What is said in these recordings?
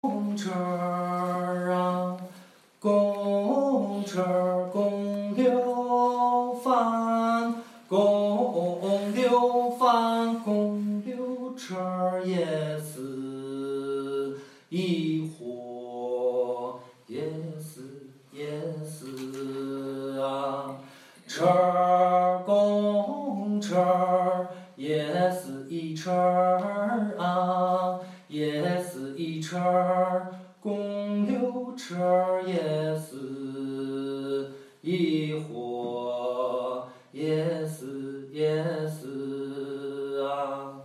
公车啊，公车公溜饭，公溜饭，公溜车也是一伙，也是也是啊，车公车也是一车。车儿，公牛车儿也是一伙，也是也是啊。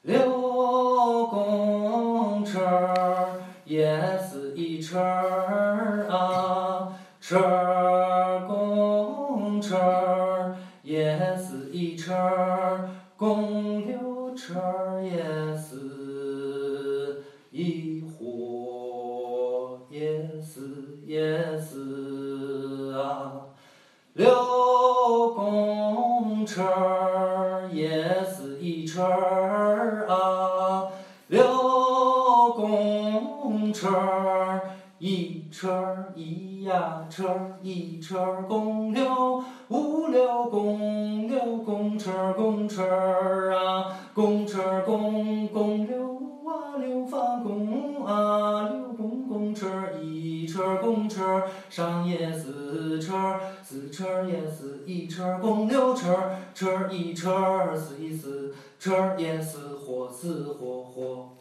六公车儿也是一车儿啊，车儿公车儿也是一车儿，公牛车儿也是啊，六公车也是一车啊，六公车一车一呀车一车公六五六公六公车公车啊，公车儿公公六。六发公啊，六公公车一车公车上也四车四车也四一车公六车车一车四一四车也四火四火火。